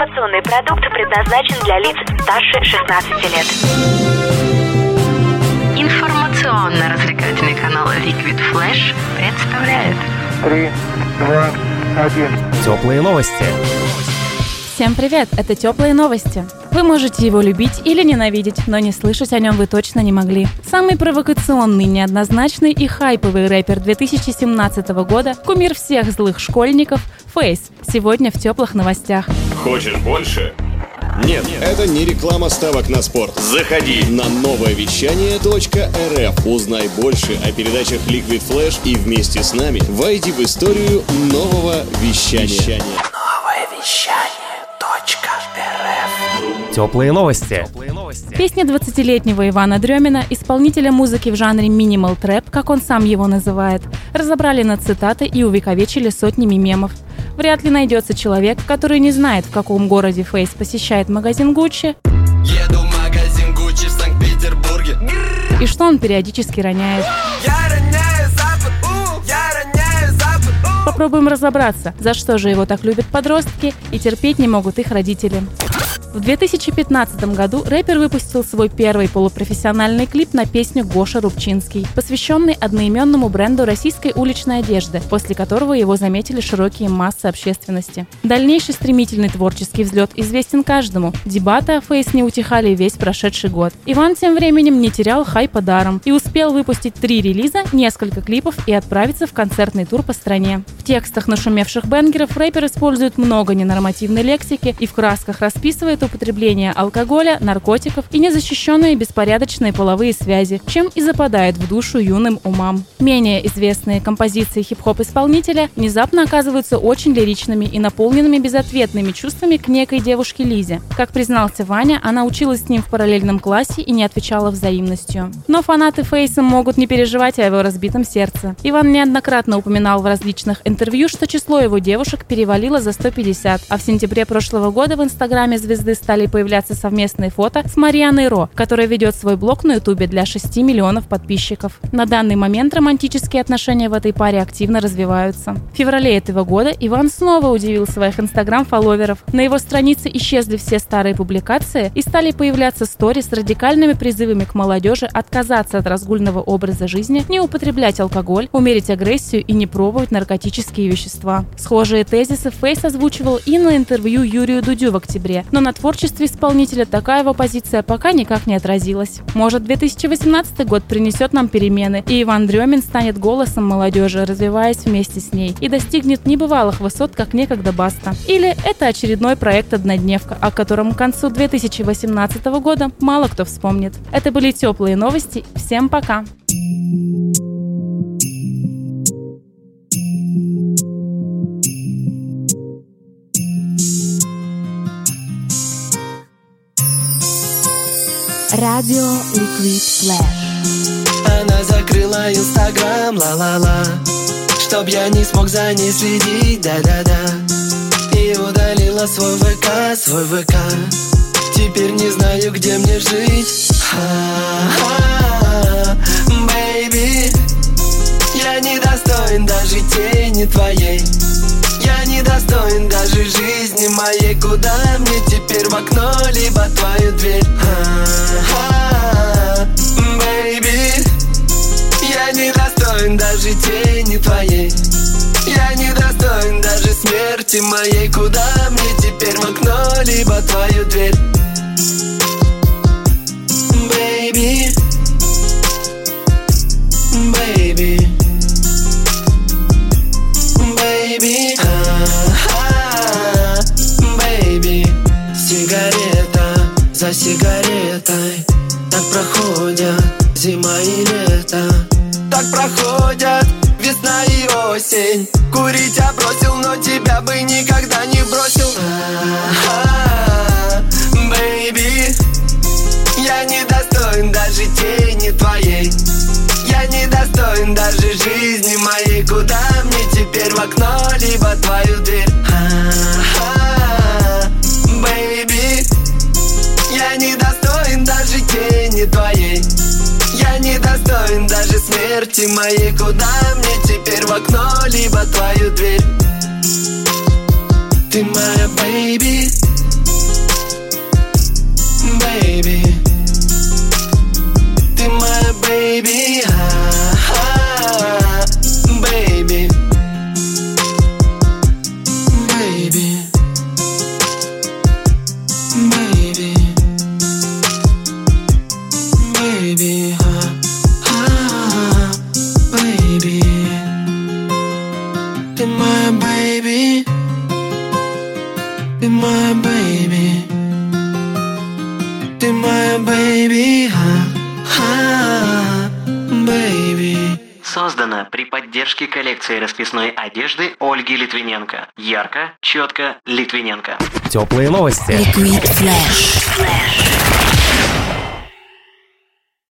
Информационный продукт предназначен для лиц старше 16 лет. Информационно-развлекательный канал Liquid Flash представляет Три, два, один. Теплые новости. Всем привет! Это теплые новости. Вы можете его любить или ненавидеть, но не слышать о нем вы точно не могли. Самый провокационный, неоднозначный и хайповый рэпер 2017 года, кумир всех злых школьников, Фейс, сегодня в теплых новостях. Хочешь больше? Нет, это не реклама ставок на спорт. Заходи. На новое вещание .рф. Узнай больше о передачах Liquid Flash и вместе с нами войди в историю нового вещания. Теплые новости. Песня 20-летнего Ивана Дремина, исполнителя музыки в жанре минимал трэп, как он сам его называет, разобрали на цитаты и увековечили сотнями мемов. Вряд ли найдется человек, который не знает, в каком городе Фейс посещает магазин Гуччи Еду в магазин Гуччи в Санкт-Петербурге и что он периодически роняет. Я роняю запад, у, я роняю запад, у. Попробуем разобраться, за что же его так любят подростки и терпеть не могут их родители. В 2015 году рэпер выпустил свой первый полупрофессиональный клип на песню Гоша Рубчинский, посвященный одноименному бренду российской уличной одежды, после которого его заметили широкие массы общественности. Дальнейший стремительный творческий взлет известен каждому. Дебаты о Фейс не утихали весь прошедший год. Иван тем временем не терял хайпа даром и успел выпустить три релиза, несколько клипов и отправиться в концертный тур по стране. В текстах нашумевших бенгеров рэпер использует много ненормативной лексики и в красках расписывает употребление алкоголя, наркотиков и незащищенные беспорядочные половые связи, чем и западает в душу юным умам. Менее известные композиции хип-хоп-исполнителя внезапно оказываются очень лиричными и наполненными безответными чувствами к некой девушке Лизе. Как признался Ваня, она училась с ним в параллельном классе и не отвечала взаимностью. Но фанаты Фейса могут не переживать о его разбитом сердце. Иван неоднократно упоминал в различных интервью, что число его девушек перевалило за 150, а в сентябре прошлого года в инстаграме звезды стали появляться совместные фото с Марианой Ро, которая ведет свой блог на ютубе для 6 миллионов подписчиков. На данный момент романтические отношения в этой паре активно развиваются. В феврале этого года Иван снова удивил своих инстаграм-фолловеров. На его странице исчезли все старые публикации и стали появляться стори с радикальными призывами к молодежи отказаться от разгульного образа жизни, не употреблять алкоголь, умерить агрессию и не пробовать наркотические вещества. Схожие тезисы Фейс озвучивал и на интервью Юрию Дудю в октябре, но на творчестве исполнителя такая его позиция пока никак не отразилась. Может, 2018 год принесет нам перемены, и Иван Дремин станет голосом молодежи, развиваясь вместе с ней, и достигнет небывалых высот, как некогда Баста. Или это очередной проект «Однодневка», о котором к концу 2018 года мало кто вспомнит. Это были теплые новости. Всем пока! Радио Liquid Flash. Она закрыла инстаграм, ла-ла-ла. Чтоб я не смог за ней следить, да-да-да. И удалила свой ВК, свой ВК. Теперь не знаю, где мне жить. Ха-ха, Бэйби Я не достоин даже тени твоей. Я не достоин даже жизни моей. Куда мне теперь в окно, либо твою дверь? Ха-ха, Бэйби. Я не достоин даже тени твоей. Я не достоин даже смерти моей. Куда мне теперь в окно, либо твою дверь проходят зима и лето. Так проходят весна и осень. Курить я бросил, но тебя бы никогда не бросил. Baby Я не достоин даже тени твоей. Я не достоин даже жизни моей. Куда мне теперь в окно, либо твою дверь руки мои, куда мне теперь в окно, либо твою дверь? Ты моя baby, baby. Ты моя baby. Ты моя baby Ты моя baby baby Создана при поддержке коллекции расписной одежды Ольги Литвиненко. Ярко, четко, Литвиненко. Теплые новости. Liquid Flash.